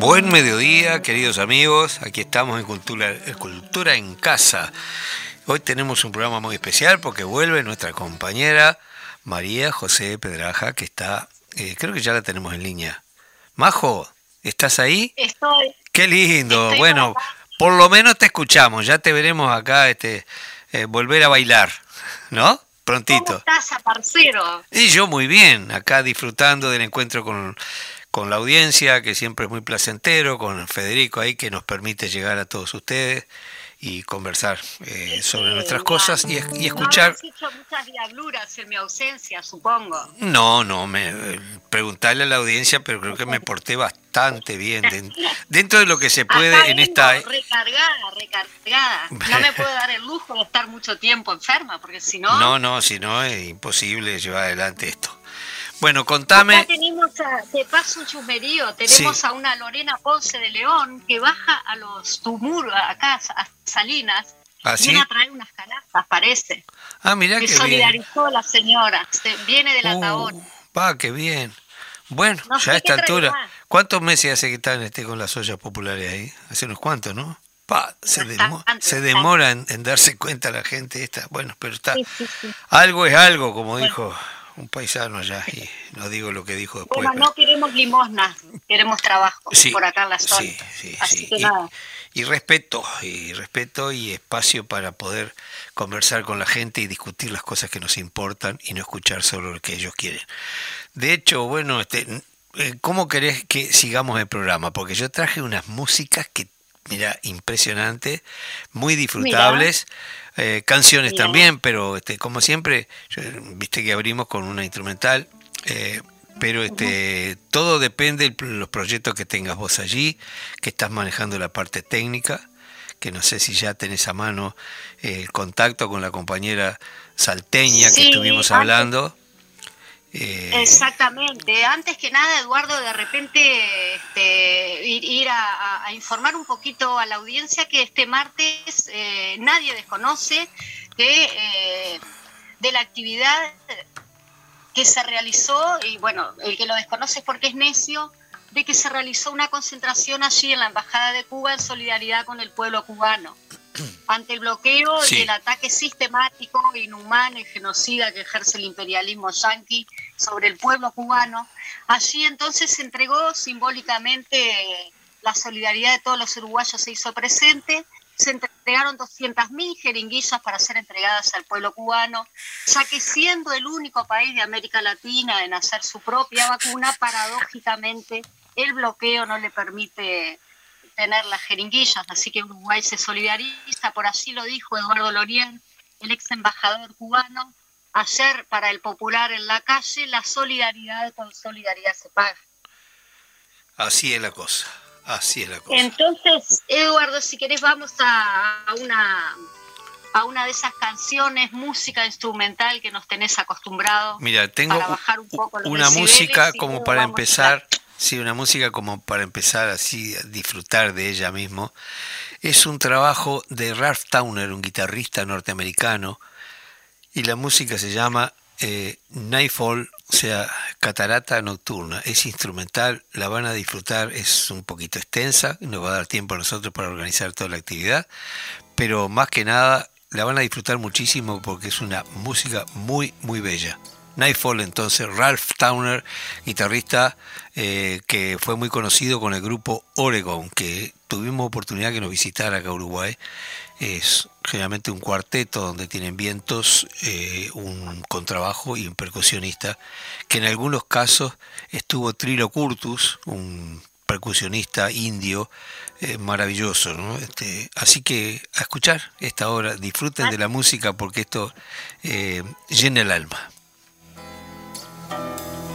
Buen mediodía, queridos amigos. Aquí estamos en Cultura, Cultura en Casa. Hoy tenemos un programa muy especial porque vuelve nuestra compañera María José Pedraja, que está, eh, creo que ya la tenemos en línea. Majo, ¿estás ahí? Estoy. Qué lindo. bueno, por lo menos te escuchamos. Ya te veremos acá este, eh, volver a bailar, ¿no? Prontito. ¿Cómo estás, parcero? Y yo muy bien, acá disfrutando del encuentro con con la audiencia, que siempre es muy placentero, con Federico ahí, que nos permite llegar a todos ustedes y conversar eh, sobre nuestras cosas y, y escuchar. No hecho muchas diabluras en mi ausencia, supongo. No, no, me, preguntarle a la audiencia, pero creo que me porté bastante bien dentro de lo que se puede en esta. Recargada, recargada. No me puedo dar el lujo de estar mucho tiempo enferma, porque si no. No, no, si no es imposible llevar adelante esto. Bueno, contame. Acá tenemos a, te paso un chumerío, tenemos a una Lorena Ponce de León que baja a los Tumur, acá a Salinas, ¿Ah, viene a traer unas canastas, parece. Ah, mira que qué solidarizó la señora, viene de la uh, Va, qué bien. Bueno, ya a esta altura, ¿cuántos meses hace que están este, con las ollas populares ahí? Hace unos cuantos, ¿no? Pa, se, se demora en, darse cuenta la gente esta. Bueno, pero está. Algo es algo, como dijo un paisano allá, y no digo lo que dijo después. Bueno, no queremos limosna, queremos trabajo por acá en la zona. Sí, sí, Así Que nada. y respeto, y respeto y espacio para poder conversar con la gente y discutir las cosas que nos importan y no escuchar solo lo que ellos quieren. De hecho, bueno, este, eh, ¿cómo querés que sigamos el programa? Porque yo traje unas músicas que, mira, impresionantes, muy disfrutables. Eh, canciones también, pero este, como siempre, viste que abrimos con una instrumental, eh, pero este, todo depende de los proyectos que tengas vos allí, que estás manejando la parte técnica, que no sé si ya tenés a mano el contacto con la compañera salteña que estuvimos hablando. Eh, Exactamente. Antes que nada, Eduardo, de repente este, ir, a, informar un poquito a la audiencia que este martes eh, nadie desconoce de, eh, de la actividad que se realizó, y bueno, el que lo desconoce es porque es necio, de que se realizó una concentración allí en la Embajada de Cuba en solidaridad con el pueblo cubano ante el bloqueo y el ataque sistemático, inhumano y genocida que ejerce el imperialismo yanqui sobre el pueblo cubano. Allí entonces se entregó simbólicamente la solidaridad de todos los uruguayos se hizo presente. Se entregaron 200.000 jeringuillas para ser entregadas al pueblo cubano, ya que siendo el único país de América Latina en hacer su propia vacuna, paradójicamente el bloqueo no le permite tener las jeringuillas, así que Uruguay se solidariza, por así lo dijo Eduardo Lorien, el ex embajador cubano, ayer para el popular en la calle, la solidaridad con solidaridad se paga. Así es la cosa, así es la cosa. Entonces, Eduardo, si querés vamos a, una a una de esas canciones, música instrumental que nos tenés acostumbrado. Mira, tengo una música como para empezar Sí, una música como para empezar así a disfrutar de ella mismo. Es un trabajo de Ralph Towner, un guitarrista norteamericano, y la música se llama eh, Nightfall, o sea, Catarata Nocturna. Es instrumental, la van a disfrutar, es un poquito extensa, no va a dar tiempo a nosotros para organizar toda la actividad, pero más que nada la van a disfrutar muchísimo porque es una música muy, muy bella. Nightfall, entonces Ralph Towner, guitarrista eh, que fue muy conocido con el grupo Oregon, que tuvimos oportunidad que nos visitara acá a Uruguay. Es generalmente un cuarteto donde tienen vientos, eh, un contrabajo y un percusionista, que en algunos casos estuvo Trilo Curtus, un percusionista indio eh, maravilloso. Este, así que a escuchar esta hora, disfruten de la música porque esto llena el alma. Bueno,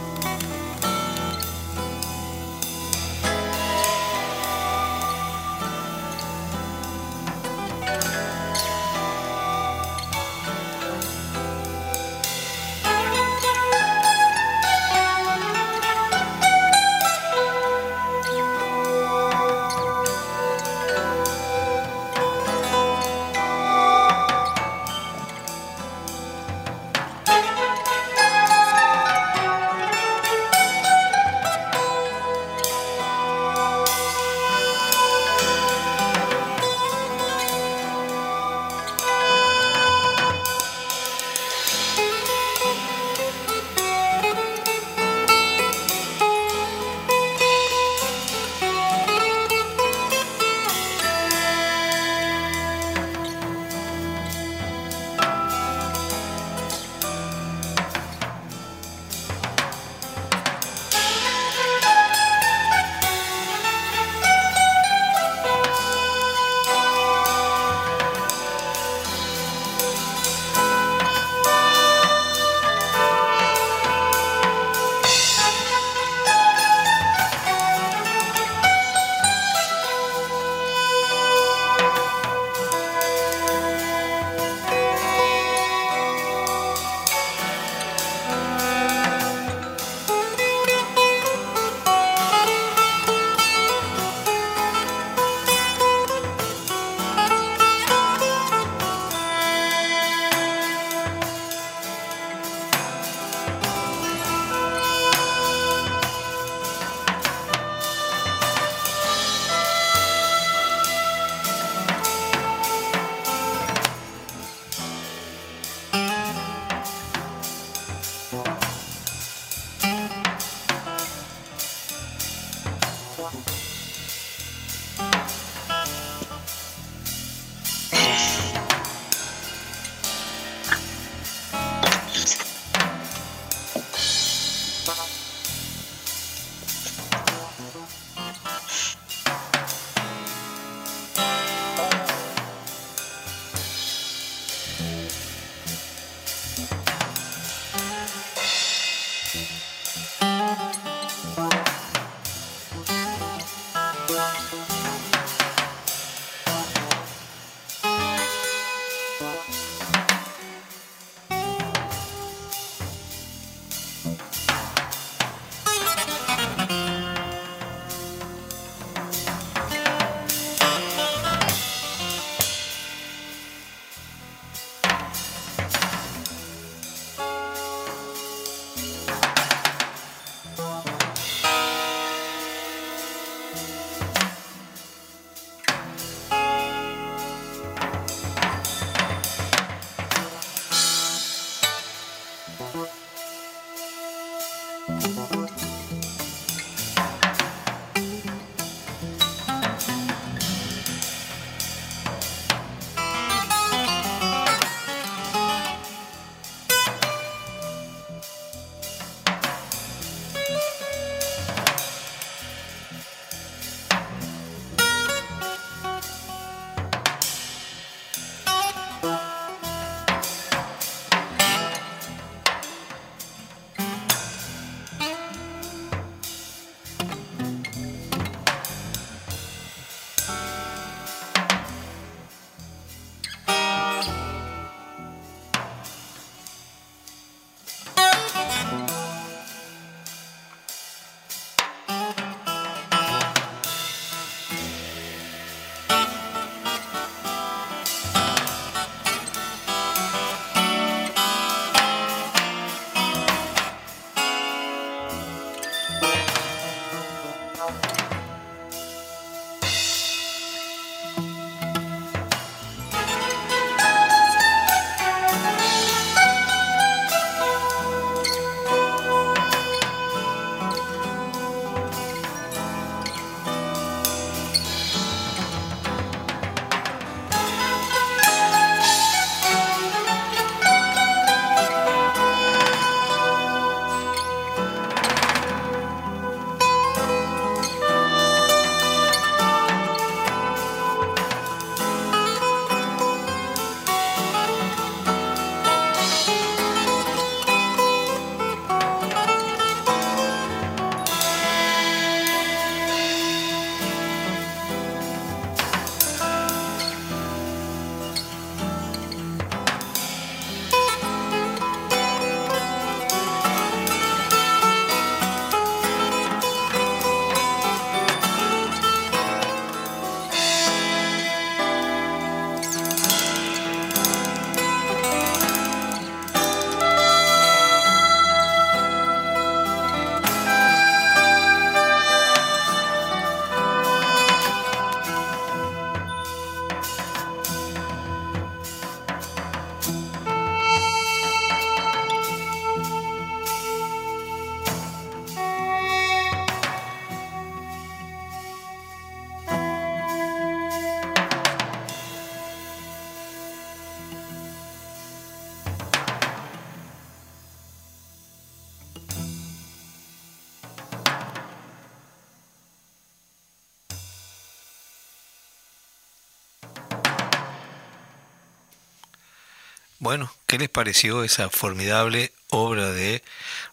¿qué les pareció esa formidable obra de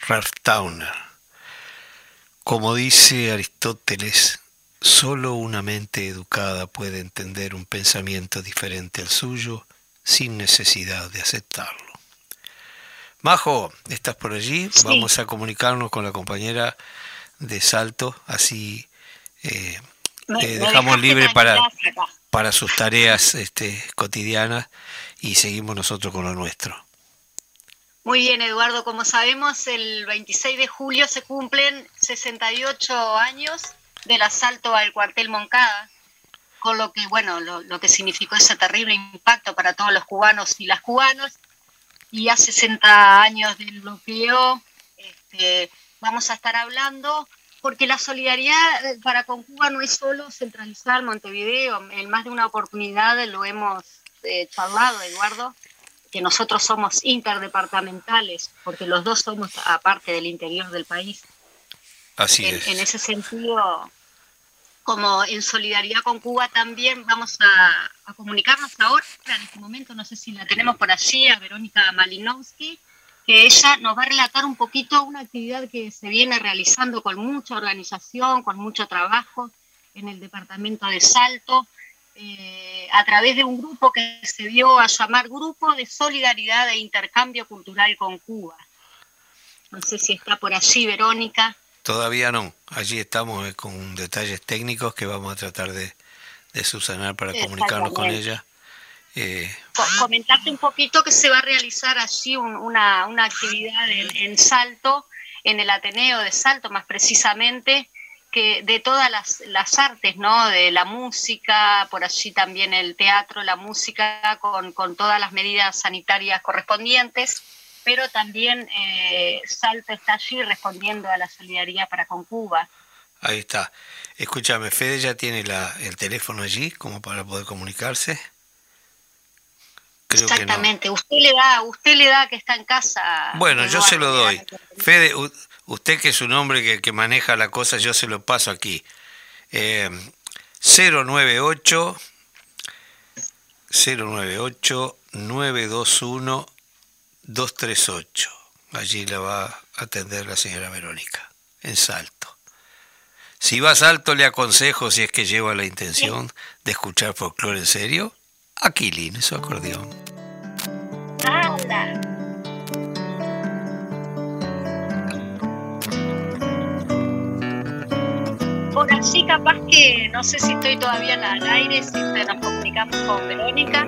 Ralph Towner? Como dice Aristóteles, solo una mente educada puede entender un pensamiento diferente al suyo sin necesidad de aceptarlo. Majo, ¿estás por allí? Vamos a comunicarnos con la compañera de Salto, así eh, dejamos libre para, para sus tareas este, cotidianas y seguimos nosotros con lo nuestro. Muy bien, Eduardo. Como sabemos, el 26 de julio se cumplen 68 años del asalto al cuartel Moncada, con lo que, bueno, lo, que significó ese terrible impacto para todos los cubanos y las cubanas. Y a 60 años del bloqueo, este, vamos a estar hablando porque la solidaridad eh, para con Cuba no es solo centralizar Montevideo, en más de una oportunidad lo hemos eh, charlado, Eduardo, que nosotros somos interdepartamentales, porque los dos somos aparte del interior del país. Así en, es. En ese sentido, como en solidaridad con Cuba también vamos a, a, comunicarnos ahora, en este momento, no sé si la tenemos por allí, a Verónica Malinowski, que ella nos va a relatar un poquito una actividad que se viene realizando con mucha organización, con mucho trabajo en el departamento de Salto, eh, a través de un grupo que se dio a llamar Grupo de Solidaridad e Intercambio Cultural con Cuba. No sé si está por allí, Verónica. Todavía no. Allí estamos eh, con detalles técnicos que vamos a tratar de, de subsanar para comunicarnos con ella. Eh, Comentarte un poquito que se va a realizar allí una, una, actividad en, en, Salto, en el Ateneo de Salto más precisamente, que de todas las, las, artes, ¿no? De la música, por allí también el teatro, la música, con, con todas las medidas sanitarias correspondientes, pero también eh, Salto está allí respondiendo a la solidaridad para con Cuba. Ahí está. Escúchame, Fede ya tiene la, el teléfono allí como para poder comunicarse. Creo Exactamente, no. usted le da, usted le da que está en casa. Bueno, yo se lo doy. Fede, usted que es un hombre que, que, maneja la cosa, yo se lo paso aquí. Eh, 098 098 921 238. Allí la va a atender la señora Verónica, en Salto. Si va a Salto, le aconsejo, si es que lleva la intención de escuchar folclore en serio, Aquilín, su acordeón. Por así capaz que, no sé si estoy todavía al aire, si nos comunicamos con Verónica.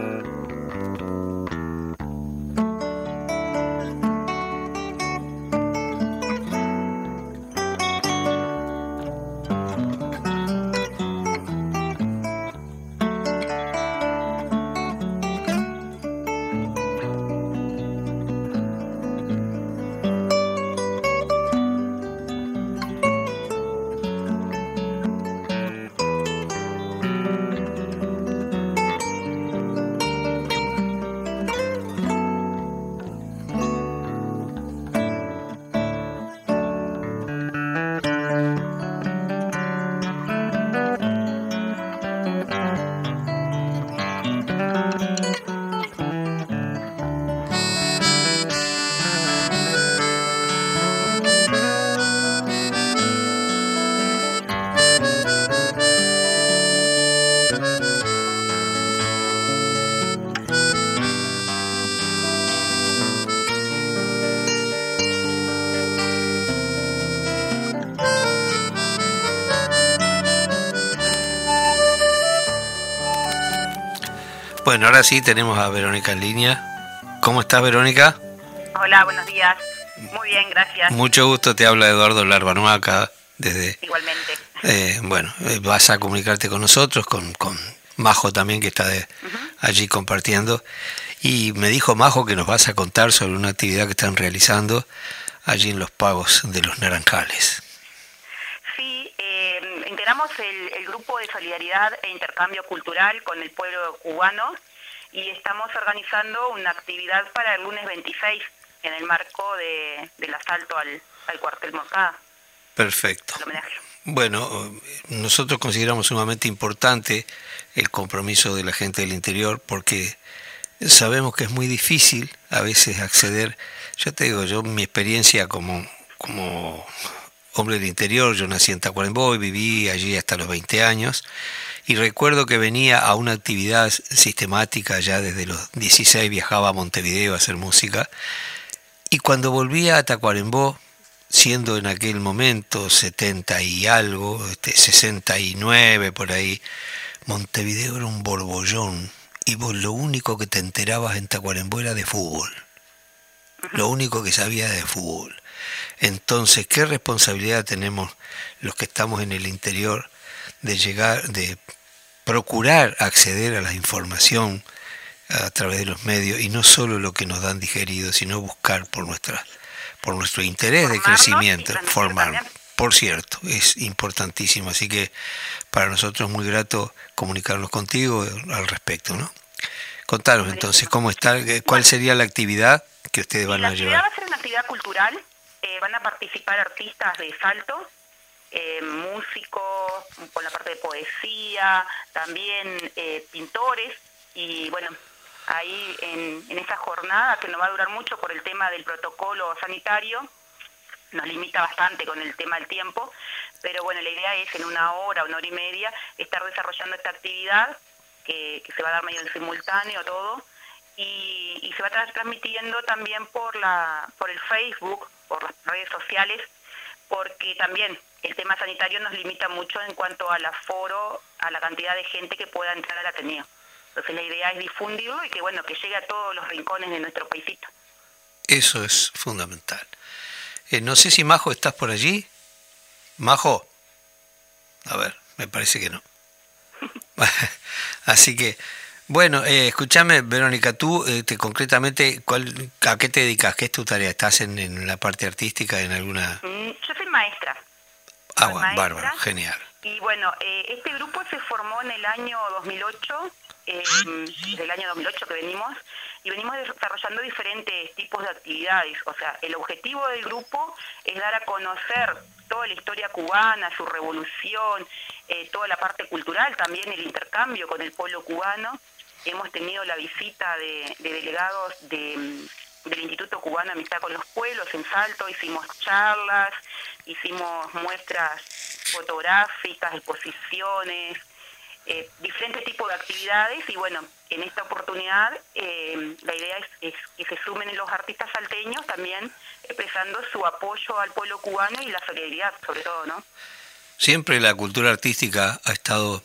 Bueno, ahora sí tenemos a Verónica en línea. ¿Cómo estás, Verónica? Hola, buenos días. Muy bien, gracias. Mucho gusto, te habla Eduardo Larbanoa acá desde... Igualmente. Eh, bueno, eh, vas a comunicarte con nosotros, con, con Majo también que está de, uh -huh. allí compartiendo. Y me dijo Majo que nos vas a contar sobre una actividad que están realizando allí en los pagos de los naranjales. El, el, grupo de solidaridad e intercambio cultural con el pueblo cubano y estamos organizando una actividad para el lunes 26 en el marco de, del asalto al, al cuartel Moscada. Perfecto. Bueno, nosotros consideramos sumamente importante el compromiso de la gente del interior porque sabemos que es muy difícil a veces acceder. Yo te digo, yo mi experiencia como, como hombre del interior, yo nací en Tacuarembó y viví allí hasta los 20 años y recuerdo que venía a una actividad sistemática ya desde los 16 viajaba a Montevideo a hacer música y cuando volvía a Tacuarembó siendo en aquel momento 70 y algo, este, 69 por ahí, Montevideo era un borbollón y vos lo único que te enterabas en Tacuarembó era de fútbol. Lo único que sabía de fútbol. Entonces, ¿qué responsabilidad tenemos los que estamos en el interior de llegar, de procurar acceder a la información a través de los medios y no solo lo que nos dan digerido, sino buscar por nuestra por nuestro interés de crecimiento, formar, por cierto, es importantísimo. Así que para nosotros es muy grato comunicarnos contigo al respecto, ¿no? Contanos entonces, ¿cómo está? ¿Cuál sería la actividad que ustedes van a llevar? La actividad va a ser una actividad cultural. Van a participar artistas de Salto, eh, músicos, con la parte de poesía, también eh, pintores. Y bueno, ahí en, en esa jornada, que no va a durar mucho por el tema del protocolo sanitario, nos limita bastante con el tema del tiempo, pero bueno, la idea es en una hora, una hora y media, estar desarrollando esta actividad que, se va a dar medio en simultáneo todo y, y, se va a estar transmitiendo también por, la, por el Facebook, por las redes sociales, porque también el tema sanitario nos limita mucho en cuanto al aforo, a la cantidad de gente que pueda entrar al Ateneo. Entonces la idea es difundirlo y que bueno, que llegue a todos los rincones de nuestro paisito. Eso es fundamental. Eh, no sé si Majo estás por allí. Majo. A ver, me parece que no. Así que, bueno, eh, escúchame, Verónica, tú este, concretamente, ¿cuál, ¿a qué te dedicas? ¿Qué es tu tarea? ¿Estás en, la parte artística, en alguna...? Mm, yo soy maestra. Ah, bueno, bárbaro, genial. Y bueno, eh, este grupo se formó en el año 2008, eh, desde el año 2008 que venimos, y venimos desarrollando diferentes tipos de actividades. O sea, el objetivo del grupo es dar a conocer toda la historia cubana, su revolución, eh, toda la parte cultural, también el intercambio con el pueblo cubano. Hemos tenido la visita de, delegados del Instituto Cubano de Amistad con los Pueblos en Salto, hicimos charlas, hicimos muestras fotográficas, exposiciones, eh, diferentes tipos de actividades y bueno, en esta oportunidad eh, la idea es, que se sumen los artistas salteños también expresando su apoyo al pueblo cubano y la solidaridad sobre todo, ¿no? Siempre la cultura artística ha estado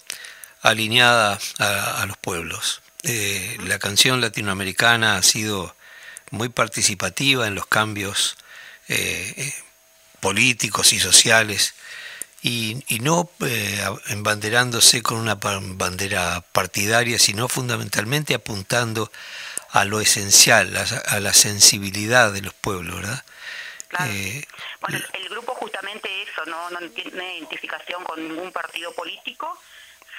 alineada a, los pueblos. Eh, la canción latinoamericana ha sido muy participativa en los cambios políticos y sociales y, no eh, embanderándose con una bandera partidaria, sino fundamentalmente apuntando a lo esencial, a, la sensibilidad de los pueblos, ¿verdad? Eh, bueno, el grupo justamente eso, no, no tiene identificación con ningún partido político,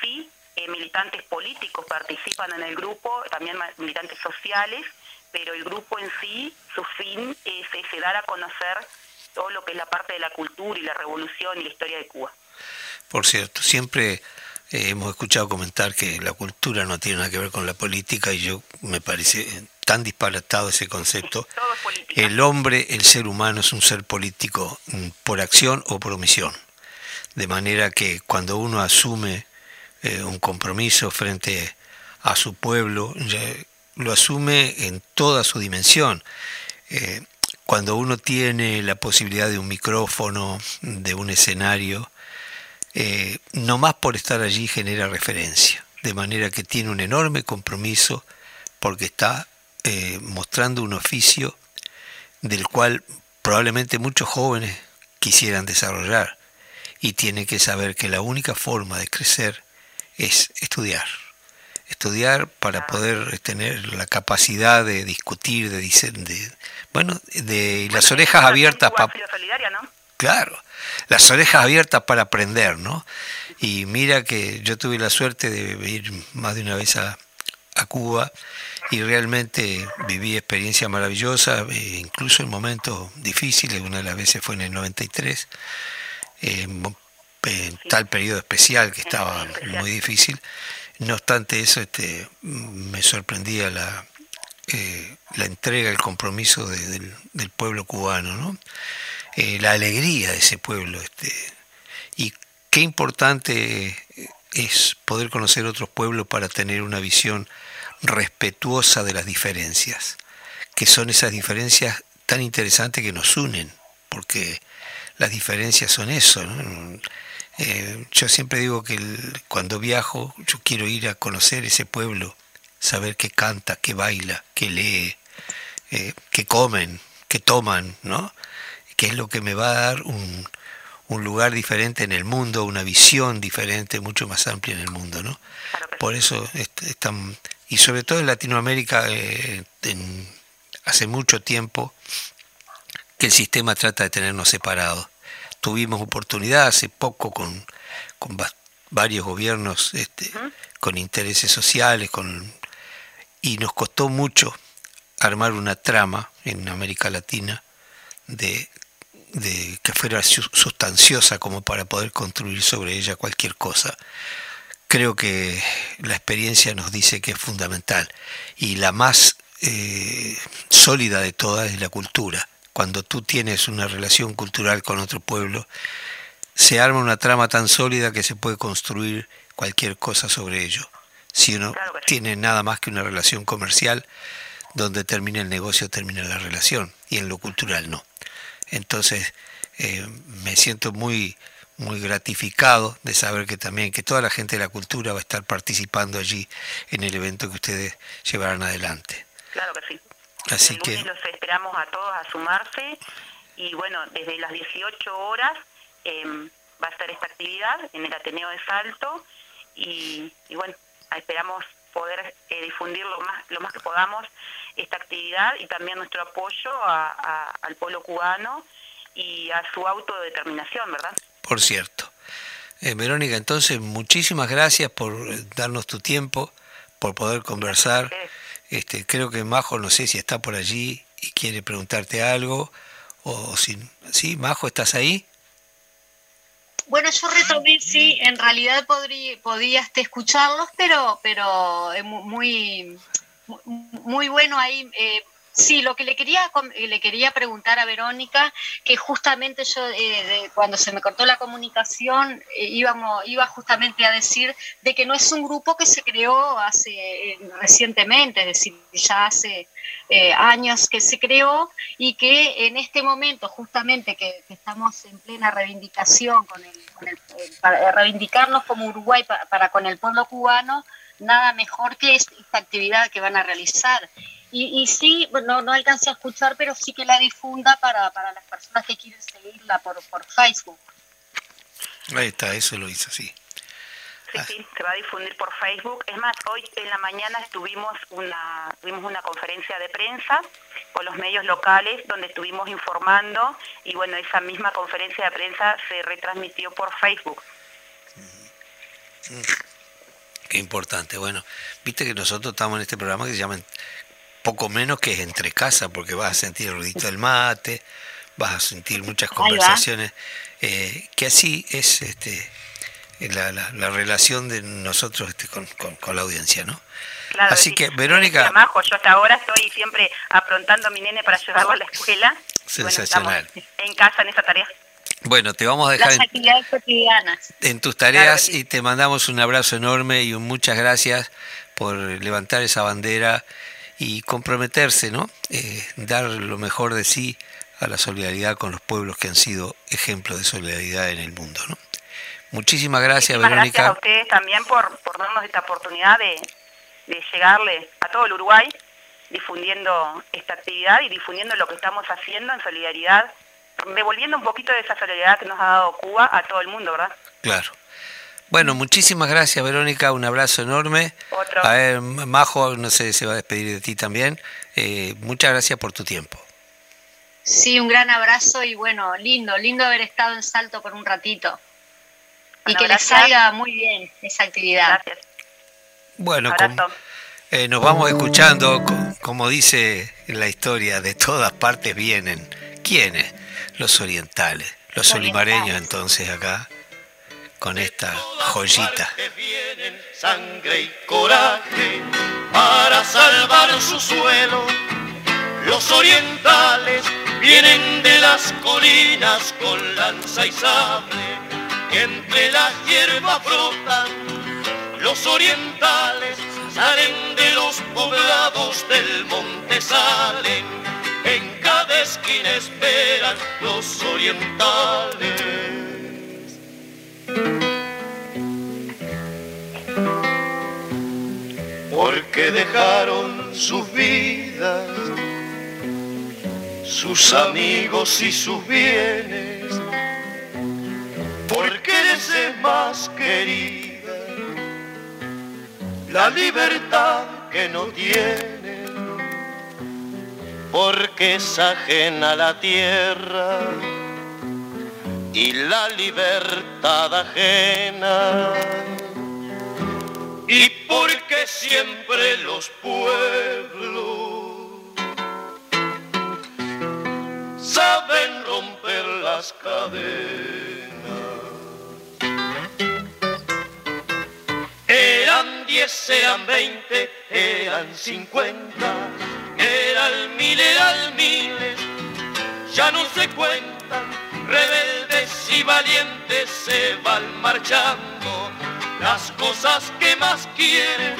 sí, eh, militantes políticos participan en el grupo, también militantes sociales, pero el grupo en sí, su fin es, es dar a conocer todo lo que es la parte de la cultura y la revolución y la historia de Cuba. Por cierto, siempre eh, hemos escuchado comentar que la cultura no tiene nada que ver con la política y yo me parece tan disparatado ese concepto. el hombre, el ser humano es un ser político mm, por acción o por omisión. De manera que cuando uno asume eh, un compromiso frente a su pueblo, lo asume en toda su dimensión. Eh, cuando uno tiene la posibilidad de un micrófono, de un escenario, eh, no más por estar allí genera referencia, de manera que tiene un enorme compromiso porque está eh, mostrando un oficio del cual probablemente muchos jóvenes quisieran desarrollar y tiene que saber que la única forma de crecer es estudiar. Estudiar para poder tener la capacidad de discutir, de, de bueno, de las orejas abiertas para... Claro, las orejas abiertas para aprender, ¿no? Y mira que yo tuve la suerte de ir más de una vez a, Cuba y realmente viví experiencias maravillosas, eh, incluso en momentos difíciles, una de las veces fue en el 93, en tal periodo especial que estaba muy difícil, no obstante eso, este, me sorprendía la, eh, la entrega, el compromiso del, pueblo cubano, ¿no? Eh, la alegría de ese pueblo. Este, y qué importante es poder conocer otros pueblos para tener una visión respetuosa de las diferencias, que son esas diferencias tan interesantes que nos unen, porque las diferencias son eso. ¿no? Eh, yo siempre digo que cuando viajo, yo quiero ir a conocer ese pueblo, saber qué canta, qué baila, qué lee, eh, qué comen, qué toman, ¿no? Que es lo que me va a dar un, lugar diferente en el mundo, una visión diferente, mucho más amplia en el mundo, ¿no? Por eso están, y sobre todo en Latinoamérica, eh, hace mucho tiempo que el sistema trata de tenernos separados tuvimos oportunidad hace poco con, con varios gobiernos este, con intereses sociales, con, y nos costó mucho armar una trama en América Latina de, de que fuera sustanciosa como para poder construir sobre ella cualquier cosa. Creo que la experiencia nos dice que es fundamental y la más eh, sólida de todas es la cultura. Cuando tú tienes una relación cultural con otro pueblo, se arma una trama tan sólida que se puede construir cualquier cosa sobre ello. Si uno tiene nada más que una relación comercial, donde termina el negocio, termina la relación, y en lo cultural no. Entonces, eh, me siento muy, muy gratificado de saber que también que toda la gente de la cultura va a estar participando allí en el evento que ustedes llevarán adelante. Claro que sí. Así que los esperamos a todos a sumarse y bueno, desde las 18 horas em, va a estar esta actividad en el Ateneo de Salto y, bueno, esperamos poder eh, difundir lo más, lo más que podamos esta actividad y también nuestro apoyo al pueblo cubano y a su autodeterminación, ¿verdad? Por cierto. Eh, Verónica, entonces muchísimas gracias por darnos tu tiempo, por poder conversar. Este, creo que Majo, no sé si está por allí y quiere preguntarte algo, o si... ¿Sí, Majo, estás ahí? Bueno, yo retomé, sí, en realidad podría, podía este, escucharlos, pero, pero muy, muy bueno ahí. Eh, Sí, lo que le quería, le quería preguntar a Verónica, que justamente yo, eh, cuando se me cortó la comunicación, eh, íbamos, iba justamente a decir de que no es un grupo que se creó hace eh, recientemente, es decir, ya hace años que se creó y que en este momento, justamente que, estamos en plena reivindicación, con el, para reivindicarnos como Uruguay para, con el pueblo cubano, nada mejor que esta actividad que van a realizar. Y, y sí, no, no alcancé a escuchar, pero sí que la difunda para, para las personas que quieren seguirla por, por Facebook. Ahí está, eso lo hizo, sí. Sí, sí, se va a difundir por Facebook. Es más, hoy en la mañana estuvimos una, tuvimos una conferencia de prensa con los medios locales donde estuvimos informando y bueno, esa misma conferencia de prensa se retransmitió por Facebook. Qué importante. Bueno, viste que nosotros estamos en este programa que se llama poco menos que es entre casa, porque vas a sentir el ruidito del mate, vas a sentir muchas conversaciones, eh, que así es este, la, la, relación de nosotros este, con, con, la audiencia, ¿no? así que, Verónica... yo hasta ahora estoy siempre aprontando a mi nene para llevarlo a la escuela. Sensacional. en casa en esa tarea. Bueno, te vamos a dejar Las actividades cotidianas. en tus tareas y te mandamos un abrazo enorme y un muchas gracias por levantar esa bandera y comprometerse, ¿no? Eh, dar lo mejor de sí a la solidaridad con los pueblos que han sido ejemplos de solidaridad en el mundo, ¿no? Muchísimas gracias, Verónica. Gracias a ustedes también por, por darnos esta oportunidad de, de llegarle a todo el Uruguay difundiendo esta actividad y difundiendo lo que estamos haciendo en solidaridad, devolviendo un poquito de esa solidaridad que nos ha dado Cuba a todo el mundo, ¿verdad? Claro. Bueno, muchísimas gracias Verónica, un abrazo enorme. A ver, Majo, no sé, se va a despedir de ti también. Eh, muchas gracias por tu tiempo. Sí, un gran abrazo y bueno, lindo, lindo haber estado en Salto por un ratito. y que les salga muy bien esa actividad. Gracias. Bueno, eh, nos vamos escuchando, como dice la historia, de todas partes vienen. ¿Quiénes? Los orientales, los olimareños entonces acá con esta joyita. Vienen sangre y coraje para salvar su suelo. Los orientales vienen de las colinas con lanza y sable entre la hierba brotan. Los orientales salen de los poblados del monte, salen en cada esquina esperan los orientales. Porque dejaron sus vidas, sus amigos y sus bienes, porque les es más querida la libertad que no tienen, porque es ajena la tierra y la libertad ajena. Y porque siempre los pueblos saben romper las cadenas. Eran diez, eran veinte, eran cincuenta, eran mil, eran miles, ya no se cuentan, rebeldes y valientes se van marchando, las cosas que más quieren,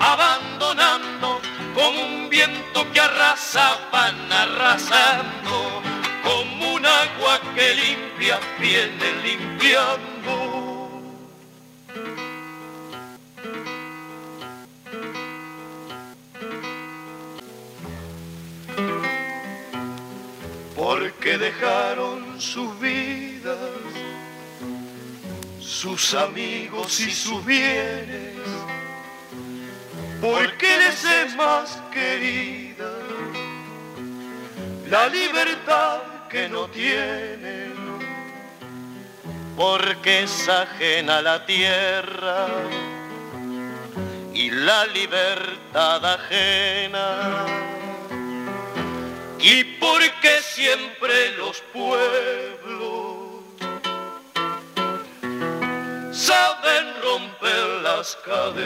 abandonando como un viento que arrasa, van arrasando, como un agua que limpia, viene limpiando. porque dejaron sus vidas, sus amigos y sus bienes, porque les es más querida la libertad que no tienen, porque es ajena la tierra y la libertad ajena y porque siempre los pueblos saben romper las cadenas.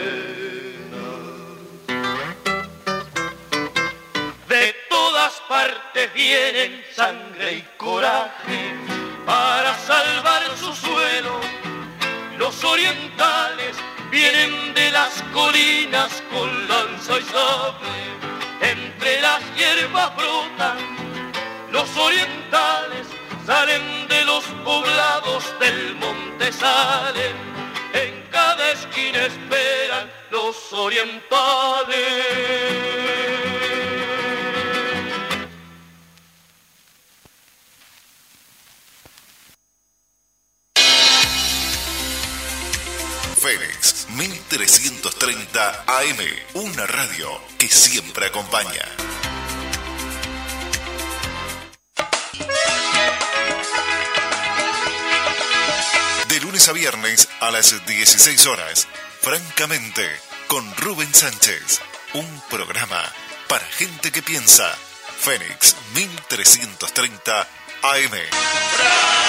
De todas partes vienen sangre y coraje para salvar su suelo. Los orientales vienen de las colinas con lanza y sable entre las hierbas brotan, los orientales salen de los poblados del monte salen, en cada esquina esperan los orientales. 1330 AM, una radio que siempre acompaña. De lunes a viernes a las 16 horas, francamente, con Rubén Sánchez, un programa para gente que piensa. Fénix 1330 AM.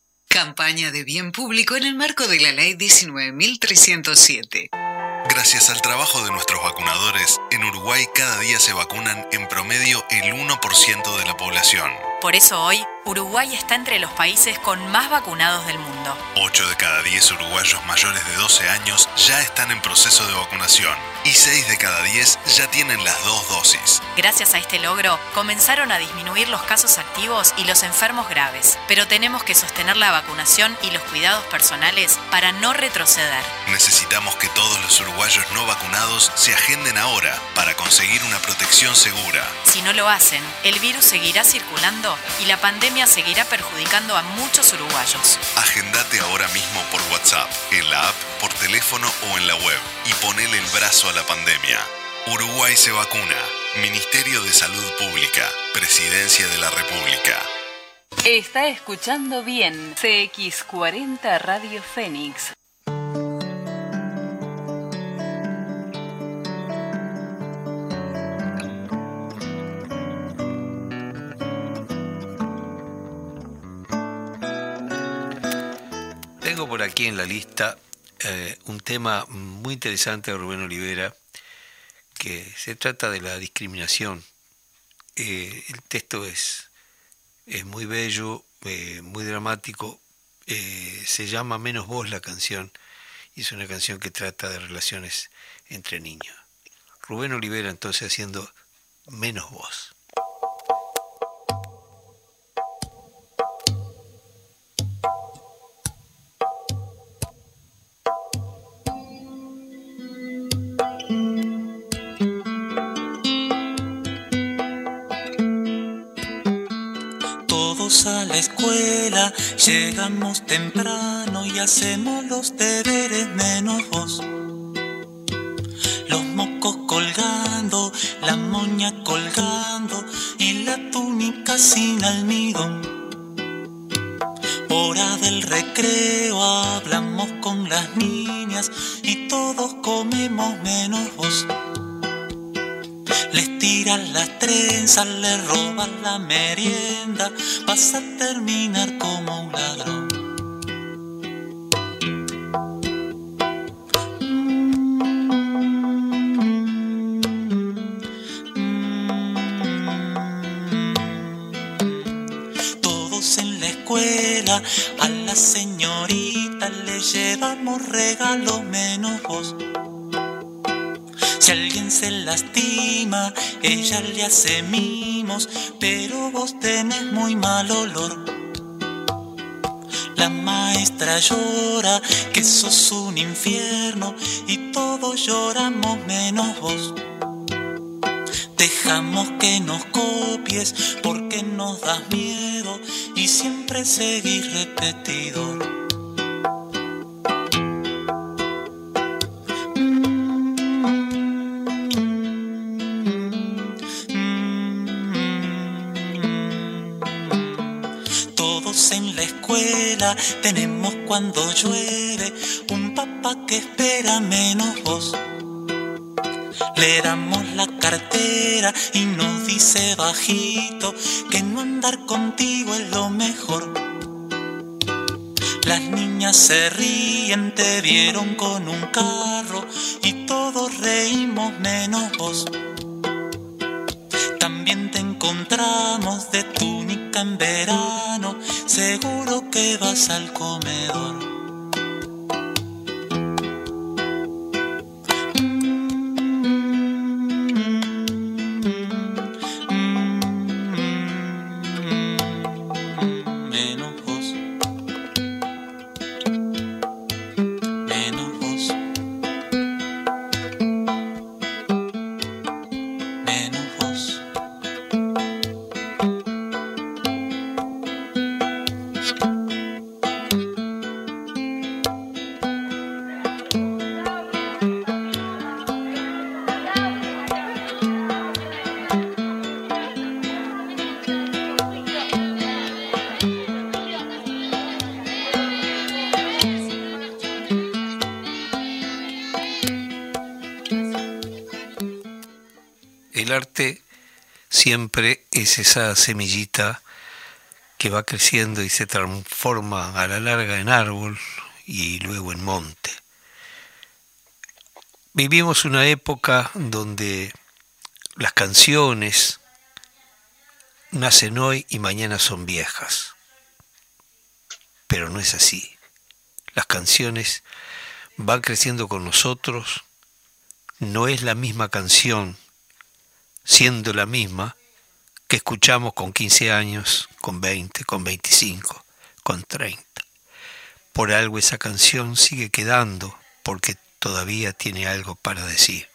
Campaña de bien público en el marco de la Ley 19.307. Gracias al trabajo de nuestros vacunadores, en Uruguay cada día se vacunan en promedio el 1% de la población. Por eso hoy, Uruguay está entre los países con más vacunados del mundo. 8 de cada 10 uruguayos mayores de 12 años ya están en proceso de vacunación y 6 de cada 10 ya tienen las dos dosis. Gracias a este logro, comenzaron a disminuir los casos activos y los enfermos graves, pero tenemos que sostener la vacunación y los cuidados personales para no retroceder. Necesitamos que todos los uruguayos no vacunados se agenden ahora para conseguir una protección segura. Si no lo hacen, el virus seguirá circulando y la pandemia seguirá perjudicando a muchos uruguayos. Agendate ahora mismo por WhatsApp, en la app, por teléfono o en la web y ponele el brazo a la pandemia. Uruguay se vacuna. Ministerio de Salud Pública. Presidencia de la República. Está escuchando bien CX40 Radio Fénix. En la lista eh, un tema muy interesante de Rubén Olivera, que se trata de la discriminación. Eh, el texto es, es muy bello, eh, muy dramático, se llama Menos Vos la canción, y es una canción que trata de relaciones entre niños. Rubén Olivera entonces haciendo menos voz. a la escuela, llegamos temprano y hacemos los deberes menos vos. Los mocos colgando, la moña colgando y la túnica sin almidón. Hora del recreo, hablamos con las niñas y todos comemos menos vos. Tiras las trenzas, le robas la merienda, vas a terminar como un ladrón. Todos en la escuela, a la señorita le llevamos regalos menos vos. Si alguien se lastima, ella le hace mimos, pero vos tenés muy mal olor. La maestra llora que sos un infierno y todos lloramos menos vos. Dejamos que nos copies porque nos das miedo y siempre seguís repetidor. Tenemos cuando llueve un papá que espera menos vos. Le damos la cartera y nos dice bajito que no andar contigo es lo mejor. Las niñas se ríen, te vieron con un carro y todos reímos menos vos. También te encontramos de túnica en verano seguro que vas al comedor. Siempre es esa semillita que va creciendo y se transforma a la larga en árbol y luego en monte. Vivimos una época donde las canciones nacen hoy y mañana son viejas. Pero no es así. Las canciones van creciendo con nosotros. No es la misma canción siendo la misma que escuchamos con 15 años, con 20, con 25, con 30. Por algo esa canción sigue quedando, porque todavía tiene algo para decir.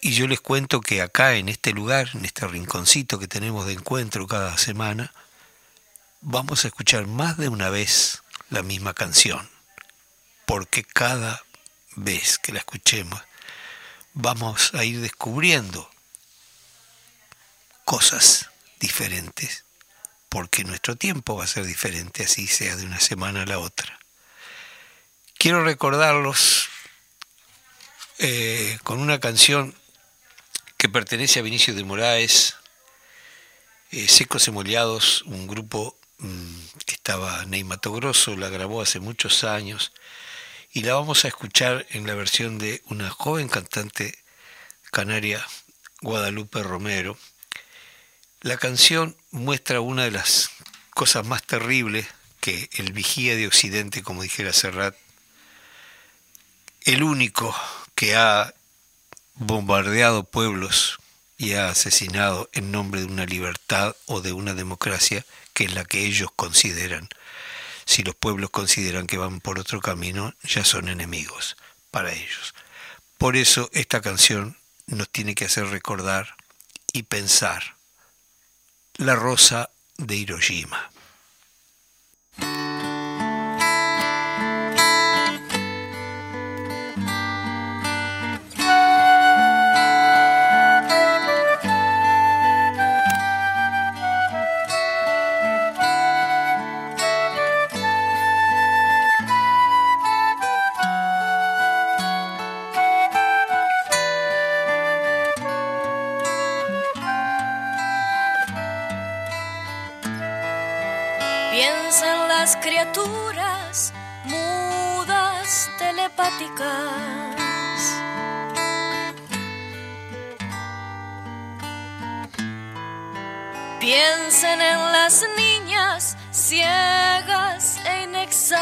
Y yo les cuento que acá, en este lugar, en este rinconcito que tenemos de encuentro cada semana, vamos a escuchar más de una vez la misma canción, porque cada vez que la escuchemos vamos a ir descubriendo cosas diferentes, porque nuestro tiempo va a ser diferente, así sea de una semana a la otra. Quiero recordarlos eh, con una canción que pertenece a Vinicio de Moraes, eh, Secos Emollados, un grupo mm, que estaba Neymato Grosso, la grabó hace muchos años, y la vamos a escuchar en la versión de una joven cantante canaria, Guadalupe Romero, la canción muestra una de las cosas más terribles que el vigía de Occidente, como dijera Serrat, el único que ha bombardeado pueblos y ha asesinado en nombre de una libertad o de una democracia que es la que ellos consideran. Si los pueblos consideran que van por otro camino, ya son enemigos para ellos. Por eso esta canción nos tiene que hacer recordar y pensar la rosa de Hiroshima. Criaturas mudas telepáticas. Piensen en las niñas ciegas e inexactas.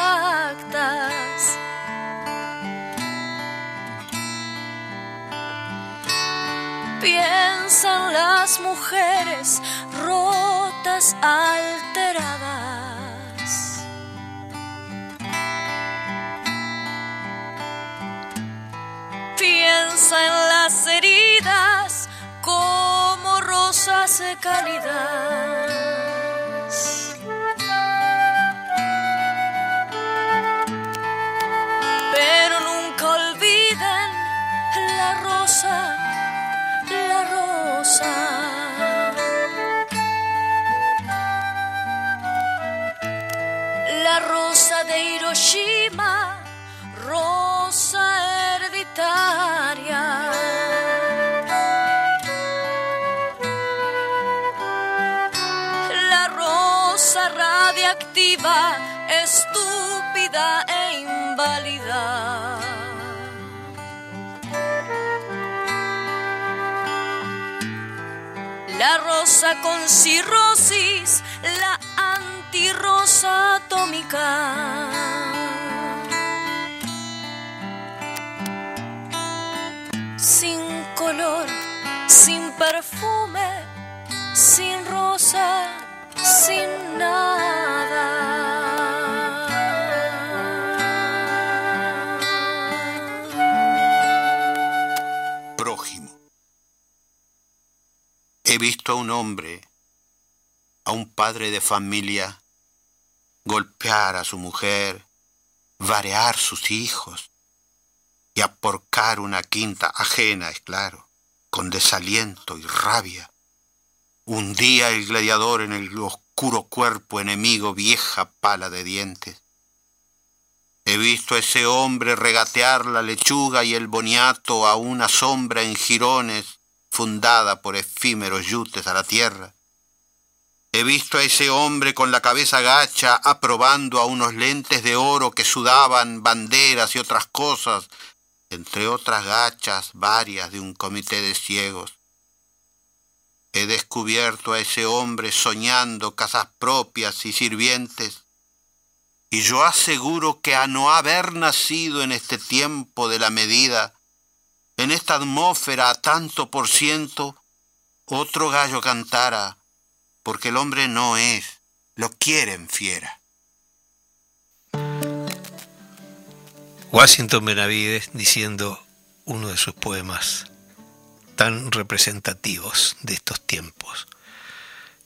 Piensan las mujeres rotas, alteradas. Piensa en las heridas como rosas de calidad. Pero nunca olviden la rosa, la rosa. La rosa de Hiroshima, rosa la rosa radiactiva, estúpida e inválida. La rosa con cirrosis, la antirrosa atómica. Sin color, sin perfume, sin rosa, sin nada. Prójimo. He visto a un hombre, a un padre de familia, golpear a su mujer, varear sus hijos, y aporcar una quinta ajena, es claro, con desaliento y rabia. Hundía el gladiador en el oscuro cuerpo enemigo vieja pala de dientes. He visto a ese hombre regatear la lechuga y el boniato a una sombra en jirones fundada por efímeros yutes a la tierra. He visto a ese hombre con la cabeza gacha aprobando a unos lentes de oro que sudaban banderas y otras cosas entre otras gachas varias de un comité de ciegos. He descubierto a ese hombre soñando casas propias y sirvientes, y yo aseguro que a no haber nacido en este tiempo de la medida, en esta atmósfera a tanto por ciento, otro gallo cantara, porque el hombre no es, lo quieren fiera. Washington Benavides diciendo uno de sus poemas tan representativos de estos tiempos.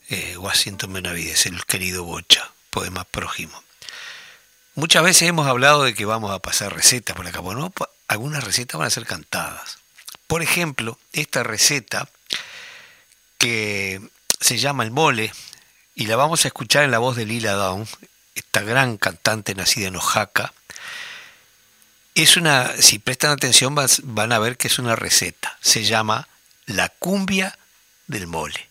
Eh, Washington Benavides, el querido Bocha, poema prójimo. Muchas veces hemos hablado de que vamos a pasar recetas por acá. Bueno, algunas recetas van a ser cantadas. Por ejemplo, esta receta que se llama el mole y la vamos a escuchar en la voz de Lila Down, esta gran cantante nacida en Oaxaca, es una, si prestan atención van a ver que es una receta. Se llama la cumbia del mole.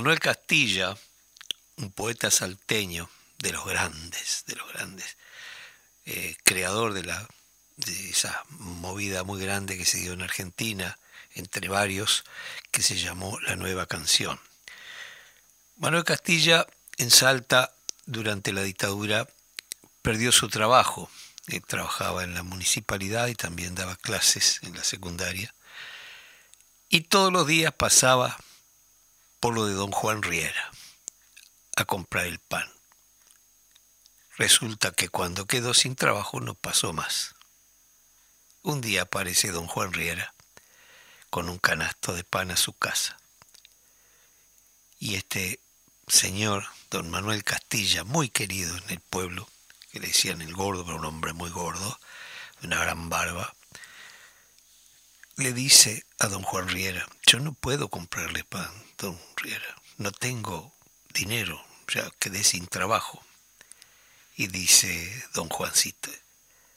Manuel Castilla, un poeta salteño de los grandes, de los grandes, eh, creador de, la, de esa movida muy grande que se dio en Argentina, entre varios, que se llamó La Nueva Canción. Manuel Castilla en Salta, durante la dictadura, perdió su trabajo. Él trabajaba en la municipalidad y también daba clases en la secundaria. Y todos los días pasaba por lo de don Juan Riera a comprar el pan. Resulta que cuando quedó sin trabajo no pasó más. Un día aparece don Juan Riera con un canasto de pan a su casa. Y este señor, don Manuel Castilla, muy querido en el pueblo, que le decían el gordo, pero un hombre muy gordo, de una gran barba, le dice a don Juan Riera. Yo no puedo comprarle pan, don Riera. No tengo dinero, ya quedé sin trabajo. Y dice don Juancito,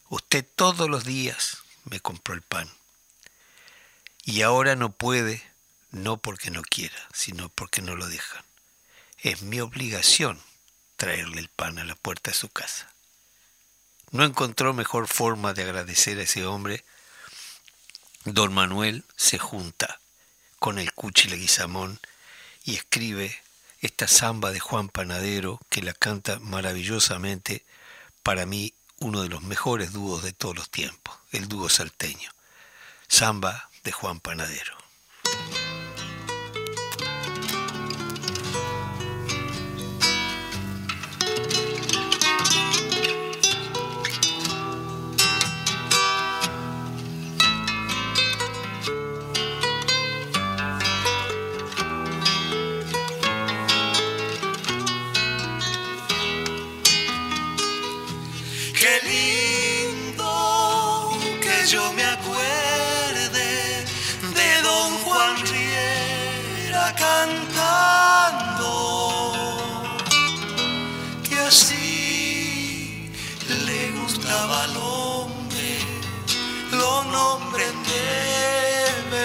usted todos los días me compró el pan. Y ahora no puede, no porque no quiera, sino porque no lo dejan. Es mi obligación traerle el pan a la puerta de su casa. No encontró mejor forma de agradecer a ese hombre Don Manuel se junta con el Cuchi Leguizamón y escribe esta samba de Juan Panadero que la canta maravillosamente, para mí uno de los mejores dúos de todos los tiempos, el dúo salteño. Samba de Juan Panadero.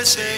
say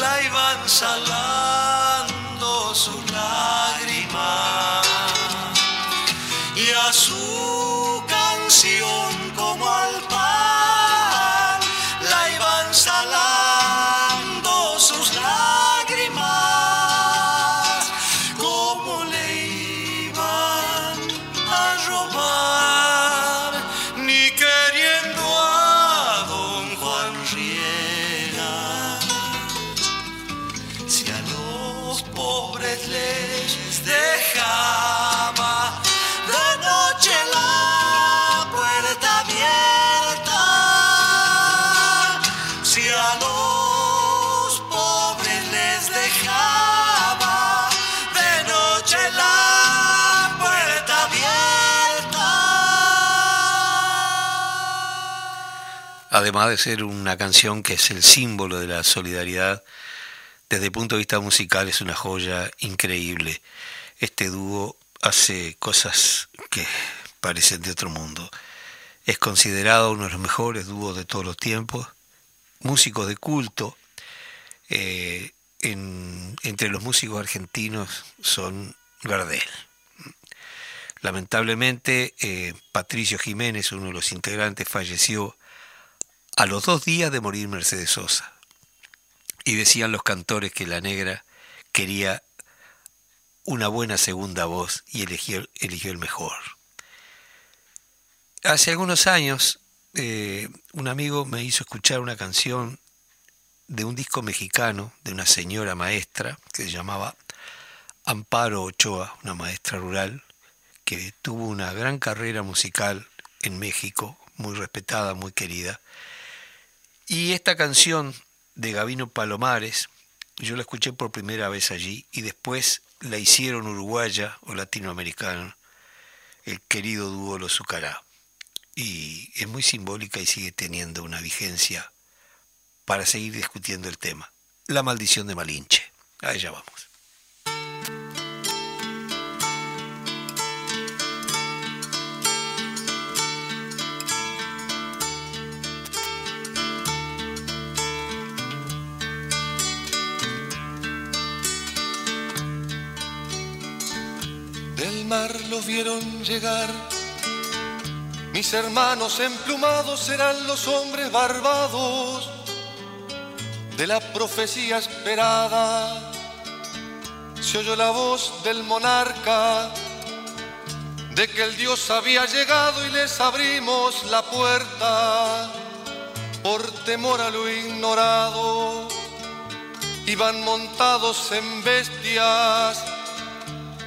la iban salando su además de ser una canción que es el símbolo de la solidaridad, desde el punto de vista musical es una joya increíble. Este dúo hace cosas que parecen de otro mundo. Es considerado uno de los mejores dúos de todos los tiempos, músicos de culto. Eh, entre los músicos argentinos son Gardel. Lamentablemente, eh, Patricio Jiménez, uno de los integrantes, falleció a los dos días de morir Mercedes Sosa. Y decían los cantores que la negra quería una buena segunda voz y eligió, eligió el mejor. Hace algunos años eh, un amigo me hizo escuchar una canción de un disco mexicano de una señora maestra que se llamaba Amparo Ochoa, una maestra rural que tuvo una gran carrera musical en México, muy respetada, muy querida. Y esta canción de Gavino Palomares, yo la escuché por primera vez allí y después la hicieron uruguaya o latinoamericana, el querido dúo Los. Y es muy simbólica y sigue teniendo una vigencia para seguir discutiendo el tema. La maldición de Malinche. A ella vamos. Mar vieron llegar. Mis hermanos emplumados serán los hombres barbados de la profecía esperada. Se oyó la voz del monarca de que el Dios había llegado y les abrimos la puerta por temor a lo ignorado. Iban montados en bestias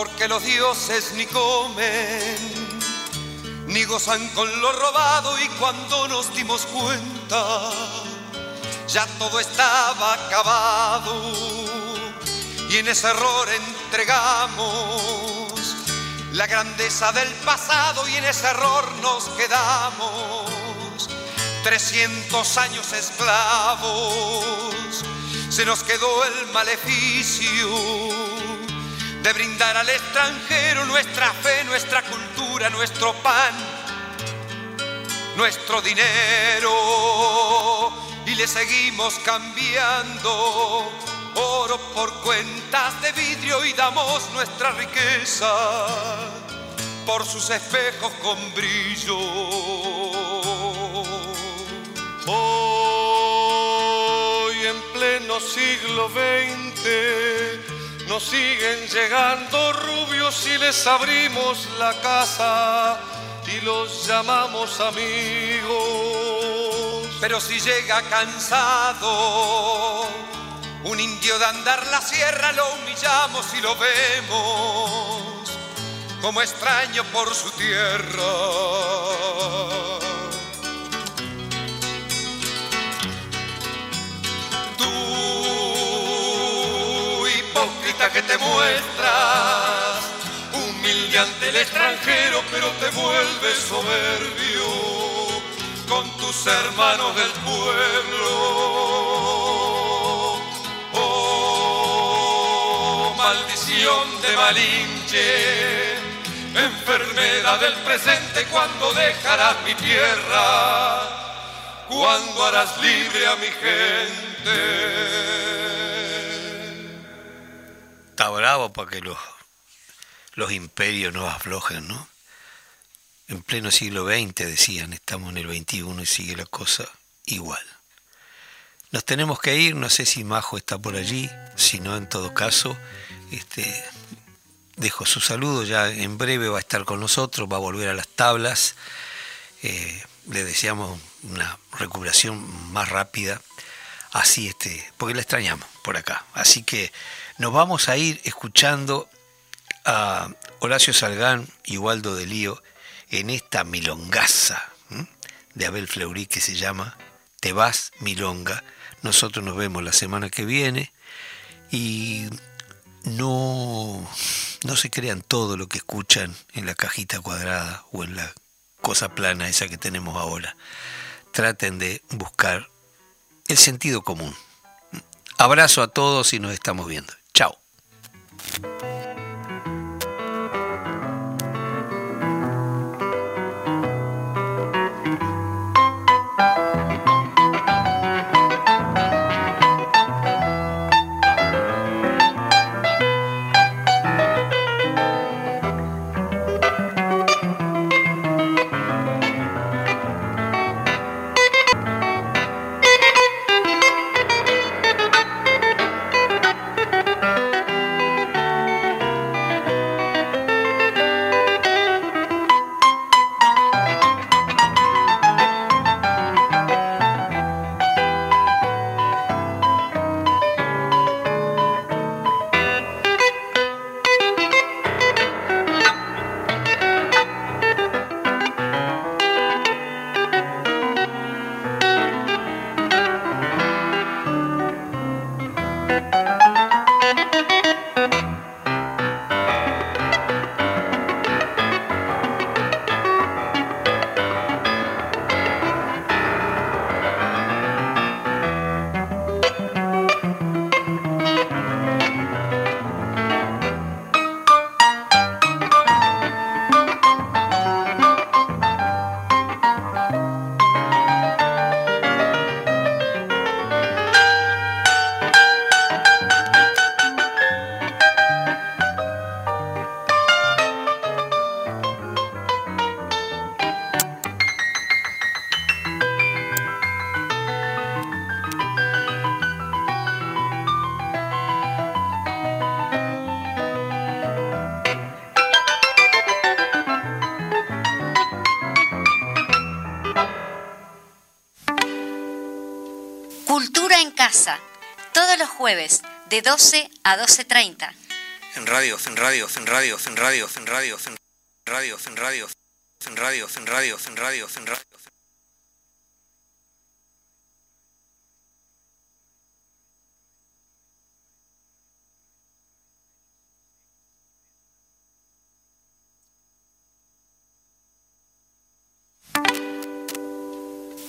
Porque los dioses ni comen, ni gozan con lo robado y cuando nos dimos cuenta, ya todo estaba acabado y en ese error entregamos la grandeza del pasado y en ese error nos quedamos. 300 años esclavos, se nos quedó el maleficio de brindar al extranjero nuestra fe, nuestra cultura, nuestro pan, nuestro dinero. Y le seguimos cambiando oro por cuentas de vidrio y damos nuestra riqueza por sus espejos con brillo. Hoy en pleno siglo XX nos siguen llegando rubios y les abrimos la casa y los llamamos amigos. Pero si llega cansado, un indio de andar la sierra lo humillamos y lo vemos como extraño por su tierra. Que te muestras, humilde ante el extranjero, pero te vuelves soberbio con tus hermanos del pueblo. Oh, maldición de Malinche, enfermedad del presente, cuando dejarás mi tierra, cuando harás libre a mi gente está bravo para que los, los imperios no aflojen, ¿no? En pleno siglo XX decían, estamos en el XXI y sigue la cosa igual. Nos tenemos que ir, no sé si Majo está por allí, si no, en todo caso, este, dejo su saludo, ya en breve va a estar con nosotros, va a volver a las tablas, eh, le deseamos una recuperación más rápida así este, porque la extrañamos por acá. Así que nos vamos a ir escuchando a Horacio Salgán y Waldo de Lío en esta milongaza de Abel Fleury que se llama Te vas milonga. Nosotros nos vemos la semana que viene y no, no se crean todo lo que escuchan en la cajita cuadrada o en la cosa plana esa que tenemos ahora. Traten de buscar el sentido común. Abrazo a todos y nos estamos viendo. Thank you. De 12 a 12.30. En radio, en radio, en radio, en radio, en radio, en radio, en radio, en radio, en radio, en radio, en radio.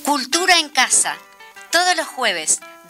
Cultura en casa, todos los jueves